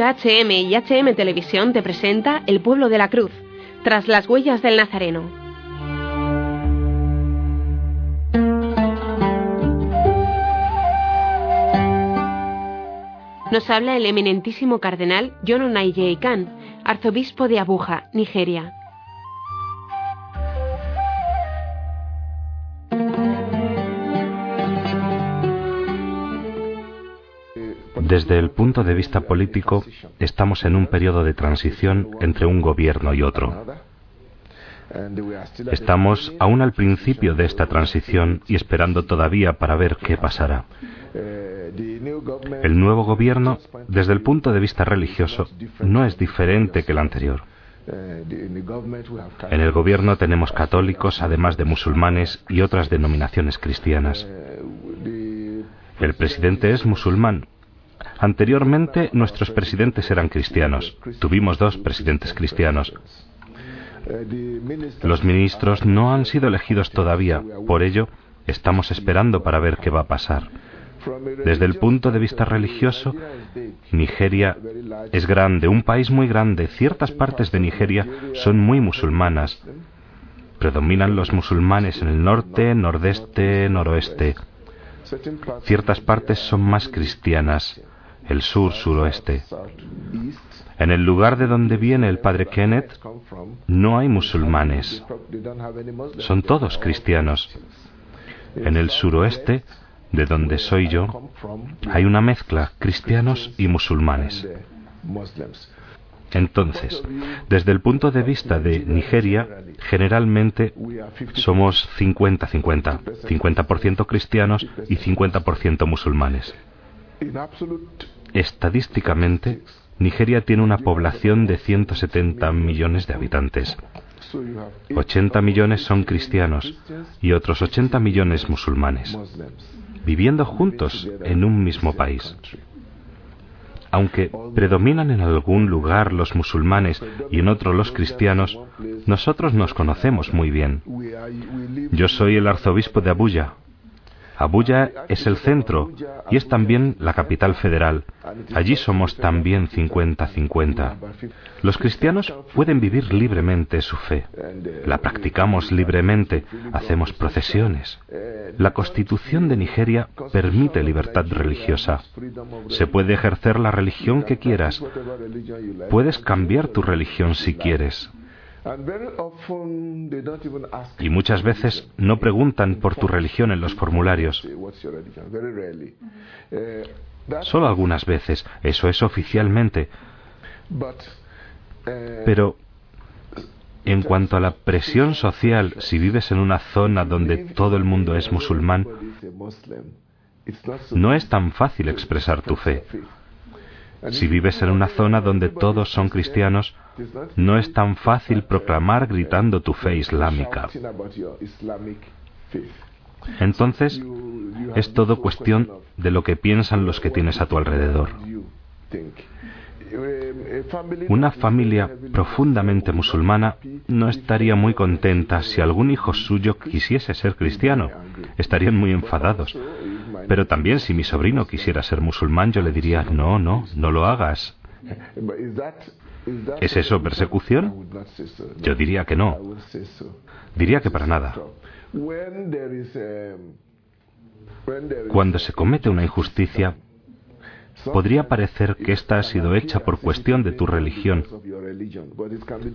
HM y HM Televisión te presenta El pueblo de la cruz, tras las huellas del Nazareno. Nos habla el eminentísimo cardenal John Onaiye Khan, arzobispo de Abuja, Nigeria. Desde el punto de vista político, estamos en un periodo de transición entre un gobierno y otro. Estamos aún al principio de esta transición y esperando todavía para ver qué pasará. El nuevo gobierno, desde el punto de vista religioso, no es diferente que el anterior. En el gobierno tenemos católicos, además de musulmanes y otras denominaciones cristianas. El presidente es musulmán, Anteriormente nuestros presidentes eran cristianos. Tuvimos dos presidentes cristianos. Los ministros no han sido elegidos todavía, por ello estamos esperando para ver qué va a pasar. Desde el punto de vista religioso, Nigeria es grande, un país muy grande. Ciertas partes de Nigeria son muy musulmanas. Predominan los musulmanes en el norte, nordeste, noroeste. Ciertas partes son más cristianas el sur-suroeste. En el lugar de donde viene el padre Kenneth no hay musulmanes, son todos cristianos. En el suroeste, de donde soy yo, hay una mezcla, cristianos y musulmanes. Entonces, desde el punto de vista de Nigeria, generalmente somos 50-50, 50%, cristianos y 50% musulmanes. Estadísticamente, Nigeria tiene una población de 170 millones de habitantes. 80 millones son cristianos y otros 80 millones musulmanes, viviendo juntos en un mismo país. Aunque predominan en algún lugar los musulmanes y en otro los cristianos, nosotros nos conocemos muy bien. Yo soy el arzobispo de Abuya, Abuya es el centro y es también la capital federal. Allí somos también 50-50. Los cristianos pueden vivir libremente su fe. La practicamos libremente, hacemos procesiones. La constitución de Nigeria permite libertad religiosa. Se puede ejercer la religión que quieras. Puedes cambiar tu religión si quieres. Y muchas veces no preguntan por tu religión en los formularios. Solo algunas veces, eso es oficialmente. Pero en cuanto a la presión social, si vives en una zona donde todo el mundo es musulmán, no es tan fácil expresar tu fe. Si vives en una zona donde todos son cristianos, no es tan fácil proclamar gritando tu fe islámica. Entonces, es todo cuestión de lo que piensan los que tienes a tu alrededor. Una familia profundamente musulmana no estaría muy contenta si algún hijo suyo quisiese ser cristiano. Estarían muy enfadados. Pero también si mi sobrino quisiera ser musulmán, yo le diría, no, no, no lo hagas. ¿Es eso persecución? Yo diría que no. Diría que para nada. Cuando se comete una injusticia, podría parecer que ésta ha sido hecha por cuestión de tu religión,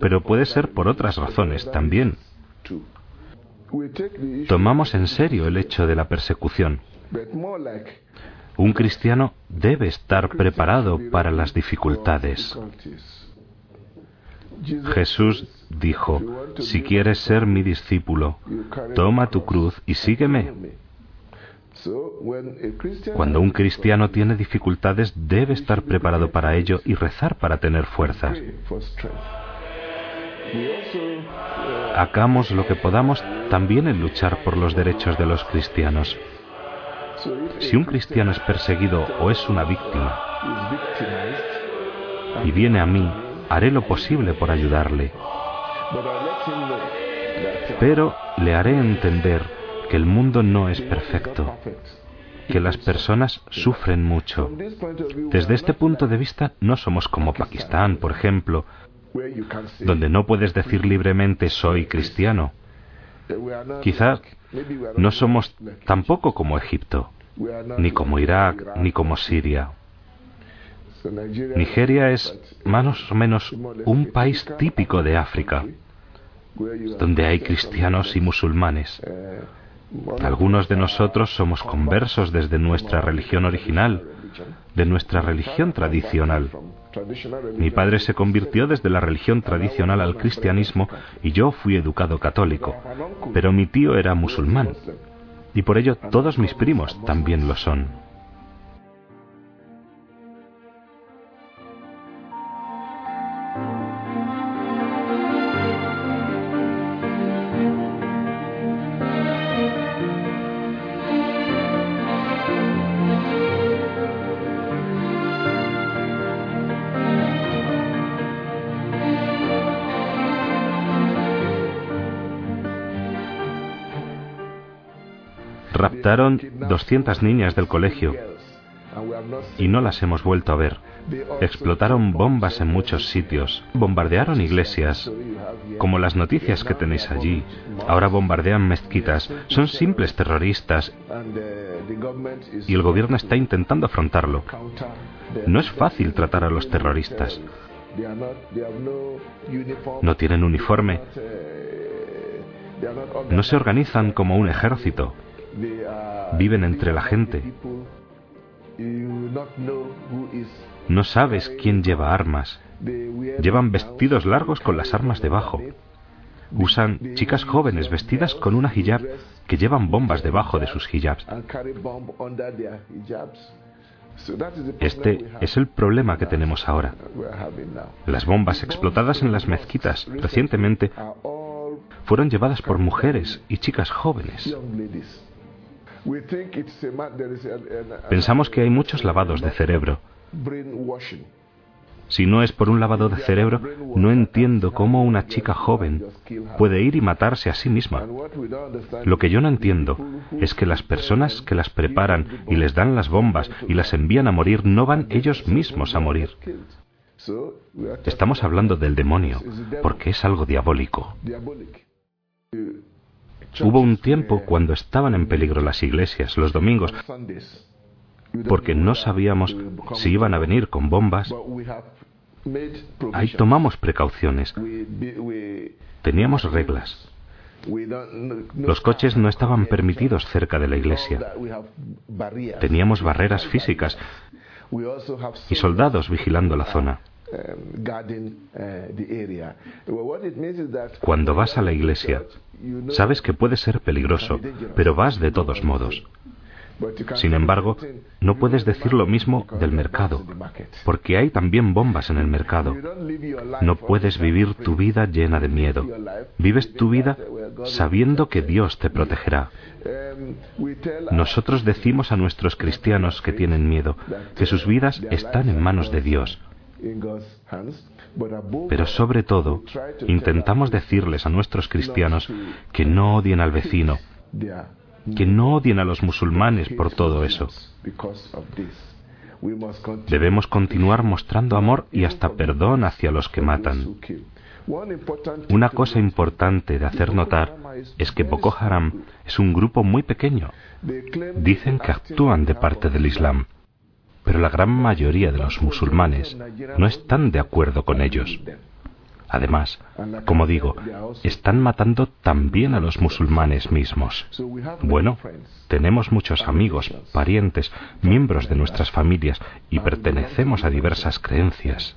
pero puede ser por otras razones también. Tomamos en serio el hecho de la persecución. Un cristiano debe estar preparado para las dificultades. Jesús dijo, si quieres ser mi discípulo, toma tu cruz y sígueme. Cuando un cristiano tiene dificultades, debe estar preparado para ello y rezar para tener fuerzas. Hagamos lo que podamos también en luchar por los derechos de los cristianos. Si un cristiano es perseguido o es una víctima y viene a mí, haré lo posible por ayudarle. Pero le haré entender que el mundo no es perfecto que las personas sufren mucho. Desde este punto de vista no somos como Pakistán, por ejemplo, donde no puedes decir libremente soy cristiano. Quizá no somos tampoco como Egipto, ni como Irak, ni como Siria. Nigeria es más o menos un país típico de África, donde hay cristianos y musulmanes. Algunos de nosotros somos conversos desde nuestra religión original, de nuestra religión tradicional. Mi padre se convirtió desde la religión tradicional al cristianismo y yo fui educado católico, pero mi tío era musulmán y por ello todos mis primos también lo son. Raptaron 200 niñas del colegio y no las hemos vuelto a ver. Explotaron bombas en muchos sitios, bombardearon iglesias, como las noticias que tenéis allí. Ahora bombardean mezquitas, son simples terroristas y el gobierno está intentando afrontarlo. No es fácil tratar a los terroristas. No tienen uniforme, no se organizan como un ejército viven entre la gente. No sabes quién lleva armas. Llevan vestidos largos con las armas debajo. Usan chicas jóvenes vestidas con una hijab que llevan bombas debajo de sus hijabs. Este es el problema que tenemos ahora. Las bombas explotadas en las mezquitas recientemente fueron llevadas por mujeres y chicas jóvenes. Pensamos que hay muchos lavados de cerebro. Si no es por un lavado de cerebro, no entiendo cómo una chica joven puede ir y matarse a sí misma. Lo que yo no entiendo es que las personas que las preparan y les dan las bombas y las envían a morir no van ellos mismos a morir. Estamos hablando del demonio, porque es algo diabólico. Hubo un tiempo cuando estaban en peligro las iglesias los domingos porque no sabíamos si iban a venir con bombas. Ahí tomamos precauciones. Teníamos reglas. Los coches no estaban permitidos cerca de la iglesia. Teníamos barreras físicas y soldados vigilando la zona. Cuando vas a la iglesia, sabes que puede ser peligroso, pero vas de todos modos. Sin embargo, no puedes decir lo mismo del mercado, porque hay también bombas en el mercado. No puedes vivir tu vida llena de miedo. Vives tu vida sabiendo que Dios te protegerá. Nosotros decimos a nuestros cristianos que tienen miedo que sus vidas están en manos de Dios pero sobre todo, intentamos decirles a nuestros cristianos que no odien al vecino, que no odien a los musulmanes por todo eso. Debemos continuar mostrando amor y hasta perdón hacia los que matan. Una cosa importante de hacer notar es que Boko Haram es un grupo muy pequeño. Dicen que actúan de parte del Islam, pero la gran mayoría de los musulmanes no están de acuerdo con ellos. Además, como digo, están matando también a los musulmanes mismos. Bueno, tenemos muchos amigos, parientes, miembros de nuestras familias y pertenecemos a diversas creencias.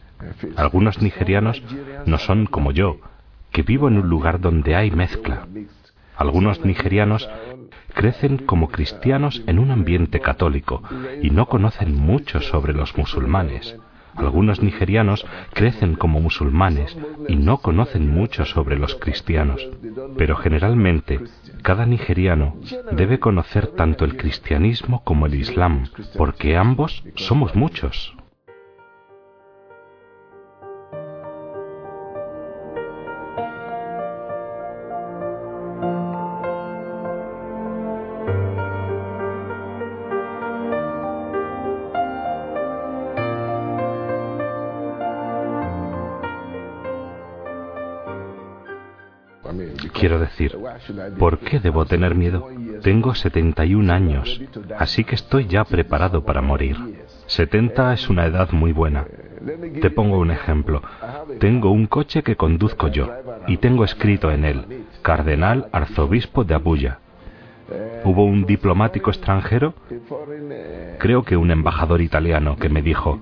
Algunos nigerianos no son como yo, que vivo en un lugar donde hay mezcla. Algunos nigerianos crecen como cristianos en un ambiente católico y no conocen mucho sobre los musulmanes. Algunos nigerianos crecen como musulmanes y no conocen mucho sobre los cristianos. Pero generalmente, cada nigeriano debe conocer tanto el cristianismo como el islam, porque ambos somos muchos. Quiero decir, ¿por qué debo tener miedo? Tengo 71 años, así que estoy ya preparado para morir. 70 es una edad muy buena. Te pongo un ejemplo. Tengo un coche que conduzco yo y tengo escrito en él, Cardenal Arzobispo de Abuya. Hubo un diplomático extranjero, creo que un embajador italiano, que me dijo,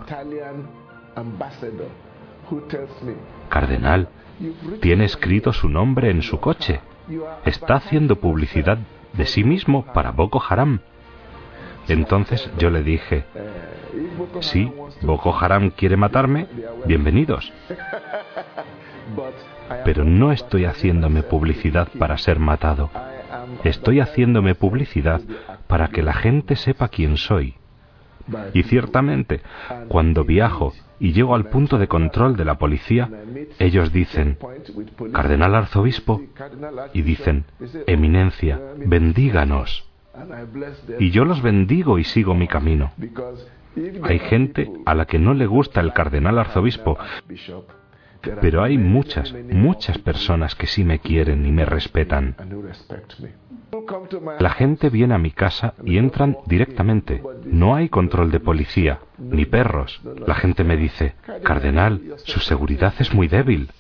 Cardenal, tiene escrito su nombre en su coche. Está haciendo publicidad de sí mismo para Boko Haram. Entonces yo le dije, sí, Boko Haram quiere matarme, bienvenidos. Pero no estoy haciéndome publicidad para ser matado. Estoy haciéndome publicidad para que la gente sepa quién soy. Y ciertamente, cuando viajo y llego al punto de control de la policía, ellos dicen, Cardenal Arzobispo, y dicen, Eminencia, bendíganos. Y yo los bendigo y sigo mi camino. Hay gente a la que no le gusta el cardenal arzobispo, pero hay muchas, muchas personas que sí me quieren y me respetan. La gente viene a mi casa y entran directamente. No hay control de policía, ni perros. La gente me dice, Cardenal, su seguridad es muy débil.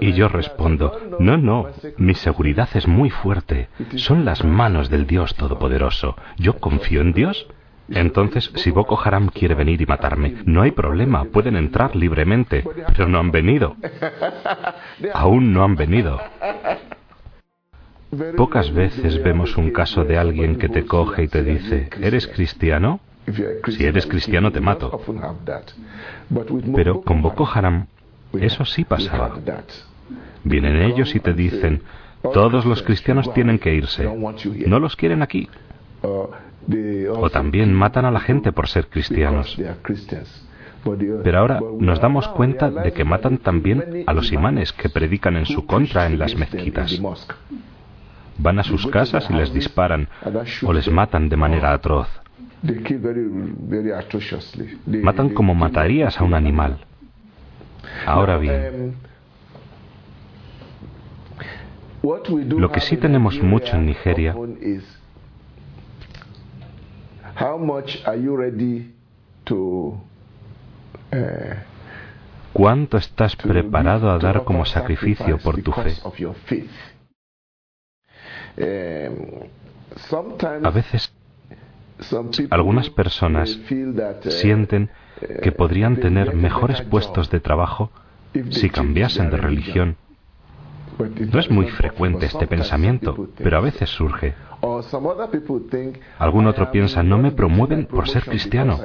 Y yo respondo, no, no, mi seguridad es muy fuerte. Son las manos del Dios Todopoderoso. Yo confío en Dios entonces, si Boko Haram quiere venir y matarme, no hay problema, pueden entrar libremente, pero no han venido. Aún no han venido. Pocas veces vemos un caso de alguien que te coge y te dice, ¿eres cristiano? Si eres cristiano te mato. Pero con Boko Haram eso sí pasaba. Vienen ellos y te dicen, todos los cristianos tienen que irse. No los quieren aquí. O también matan a la gente por ser cristianos. Pero ahora nos damos cuenta de que matan también a los imanes que predican en su contra en las mezquitas. Van a sus casas y les disparan o les matan de manera atroz. Matan como matarías a un animal. Ahora bien, lo que sí tenemos mucho en Nigeria ¿Cuánto estás preparado a dar como sacrificio por tu fe? A veces algunas personas sienten que podrían tener mejores puestos de trabajo si cambiasen de religión. No es muy frecuente este pensamiento, pero a veces surge. Algún otro piensa, no me promueven por ser cristiano.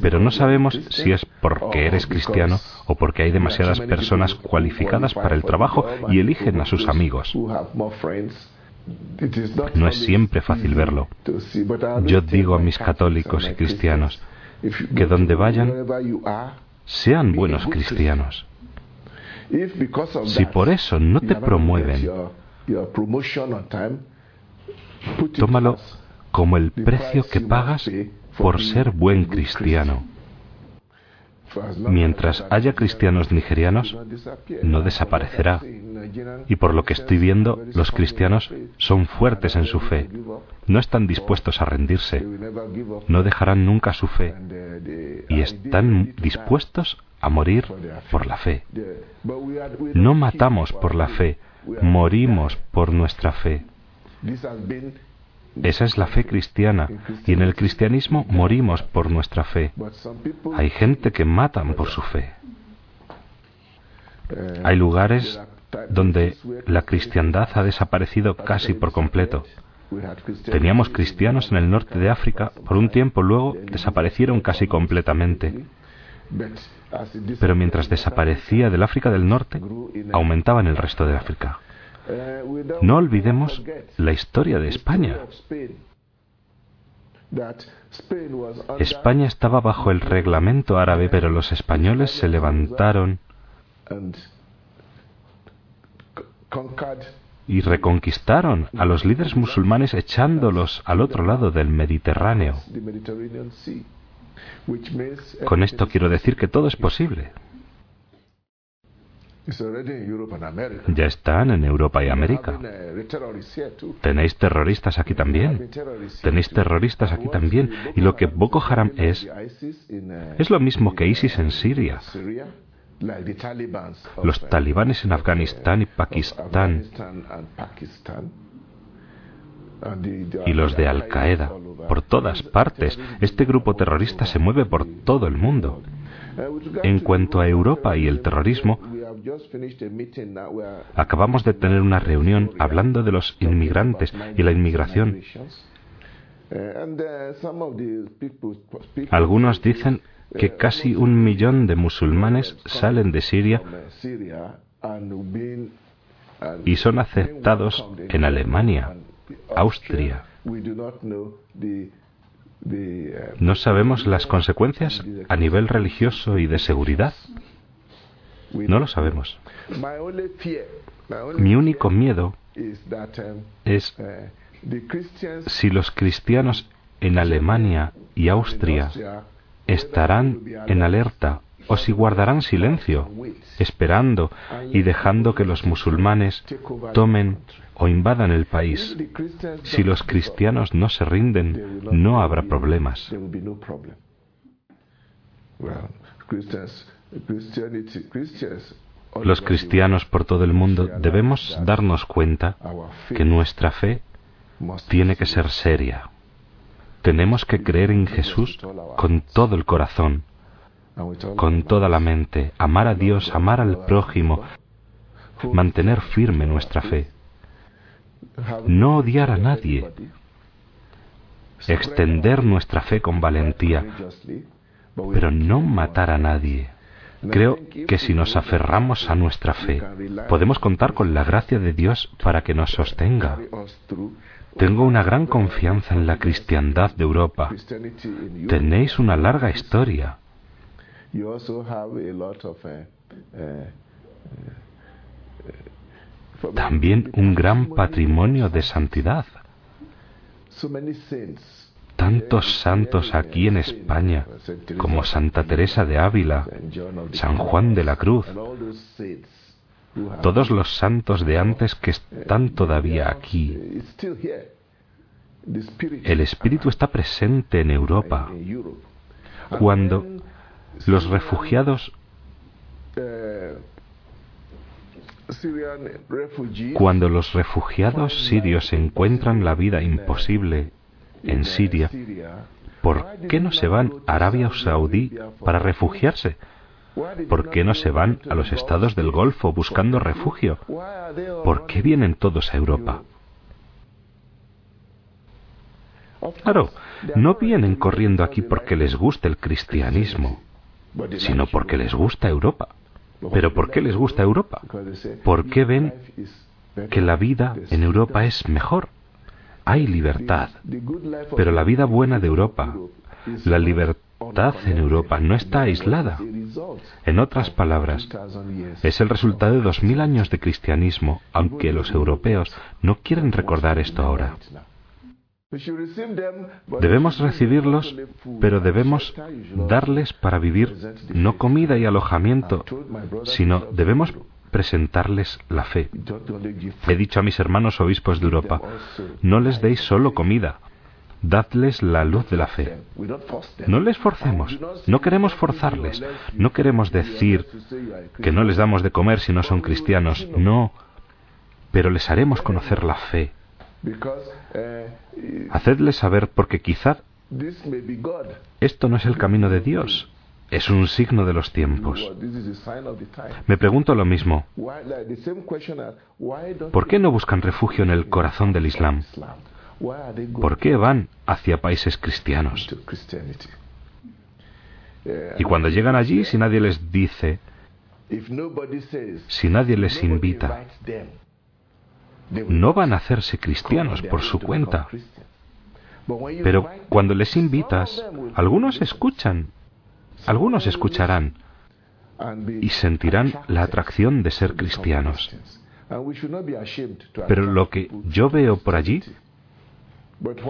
Pero no sabemos si es porque eres cristiano o porque hay demasiadas personas cualificadas para el trabajo y eligen a sus amigos. No es siempre fácil verlo. Yo digo a mis católicos y cristianos que donde vayan, sean buenos cristianos. Si por eso no te promueven, tómalo como el precio que pagas por ser buen cristiano. Mientras haya cristianos nigerianos, no desaparecerá. Y por lo que estoy viendo, los cristianos son fuertes en su fe. No están dispuestos a rendirse. No dejarán nunca su fe. Y están dispuestos a morir por la fe. No matamos por la fe, morimos por nuestra fe. Esa es la fe cristiana y en el cristianismo morimos por nuestra fe. Hay gente que matan por su fe. Hay lugares donde la cristiandad ha desaparecido casi por completo. Teníamos cristianos en el norte de África, por un tiempo luego desaparecieron casi completamente. Pero mientras desaparecía del África del Norte, aumentaba en el resto de África. No olvidemos la historia de España. España estaba bajo el reglamento árabe, pero los españoles se levantaron y reconquistaron a los líderes musulmanes echándolos al otro lado del Mediterráneo. Con esto quiero decir que todo es posible. Ya están en Europa y América. Tenéis terroristas aquí también. Tenéis terroristas aquí también. Y lo que Boko Haram es, es lo mismo que ISIS en Siria. Los talibanes en Afganistán y Pakistán y los de Al Qaeda por todas partes. Este grupo terrorista se mueve por todo el mundo. En cuanto a Europa y el terrorismo, acabamos de tener una reunión hablando de los inmigrantes y la inmigración. Algunos dicen que casi un millón de musulmanes salen de Siria y son aceptados en Alemania, Austria. No sabemos las consecuencias a nivel religioso y de seguridad. No lo sabemos. Mi único miedo es si los cristianos en Alemania y Austria estarán en alerta o si guardarán silencio, esperando y dejando que los musulmanes tomen o invadan el país. Si los cristianos no se rinden, no habrá problemas. Los cristianos por todo el mundo debemos darnos cuenta que nuestra fe tiene que ser seria. Tenemos que creer en Jesús con todo el corazón, con toda la mente, amar a Dios, amar al prójimo, mantener firme nuestra fe no odiar a nadie, extender nuestra fe con valentía, pero no matar a nadie. Creo que si nos aferramos a nuestra fe, podemos contar con la gracia de Dios para que nos sostenga. Tengo una gran confianza en la cristiandad de Europa. Tenéis una larga historia. También un gran patrimonio de santidad. Tantos santos aquí en España, como Santa Teresa de Ávila, San Juan de la Cruz, todos los santos de antes que están todavía aquí. El Espíritu está presente en Europa. Cuando los refugiados cuando los refugiados sirios encuentran la vida imposible en Siria, ¿por qué no se van a Arabia Saudí para refugiarse? ¿Por qué no se van a los estados del Golfo buscando refugio? ¿Por qué vienen todos a Europa? Claro, no vienen corriendo aquí porque les guste el cristianismo, sino porque les gusta Europa. Pero ¿por qué les gusta Europa? ¿Por qué ven que la vida en Europa es mejor? Hay libertad, pero la vida buena de Europa, la libertad en Europa no está aislada. En otras palabras, es el resultado de dos mil años de cristianismo, aunque los europeos no quieren recordar esto ahora. Debemos recibirlos, pero debemos darles para vivir no comida y alojamiento, sino debemos presentarles la fe. He dicho a mis hermanos obispos de Europa, no les deis solo comida, dadles la luz de la fe. No les forcemos, no queremos forzarles, no queremos decir que no les damos de comer si no son cristianos, no, pero les haremos conocer la fe Hacedle saber porque quizá esto no es el camino de Dios, es un signo de los tiempos. Me pregunto lo mismo. ¿Por qué no buscan refugio en el corazón del Islam? ¿Por qué van hacia países cristianos? Y cuando llegan allí, si nadie les dice, si nadie les invita, no van a hacerse cristianos por su cuenta. Pero cuando les invitas, algunos escuchan, algunos escucharán y sentirán la atracción de ser cristianos. Pero lo que yo veo por allí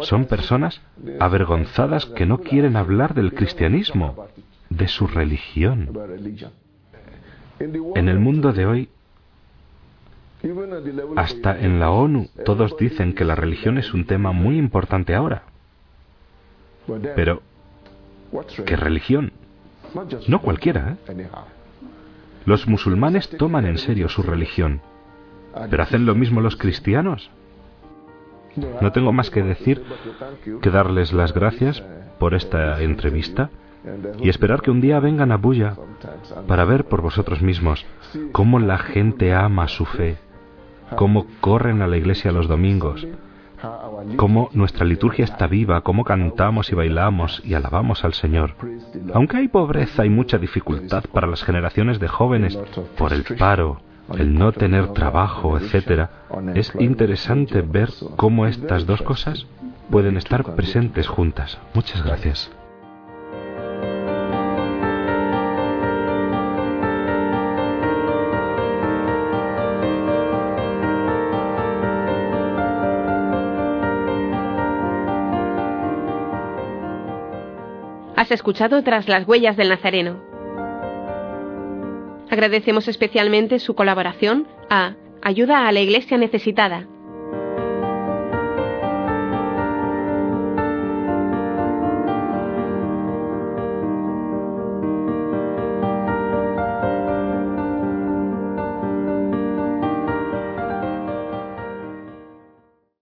son personas avergonzadas que no quieren hablar del cristianismo, de su religión. En el mundo de hoy, hasta en la ONU, todos dicen que la religión es un tema muy importante ahora. Pero, ¿qué religión? No cualquiera. ¿eh? Los musulmanes toman en serio su religión, pero ¿hacen lo mismo los cristianos? No tengo más que decir que darles las gracias por esta entrevista y esperar que un día vengan a Buya para ver por vosotros mismos cómo la gente ama su fe, cómo corren a la iglesia los domingos, cómo nuestra liturgia está viva, cómo cantamos y bailamos y alabamos al Señor. Aunque hay pobreza y mucha dificultad para las generaciones de jóvenes por el paro, el no tener trabajo, etc., es interesante ver cómo estas dos cosas pueden estar presentes juntas. Muchas gracias. Has escuchado tras las huellas del Nazareno. Agradecemos especialmente su colaboración a Ayuda a la Iglesia Necesitada,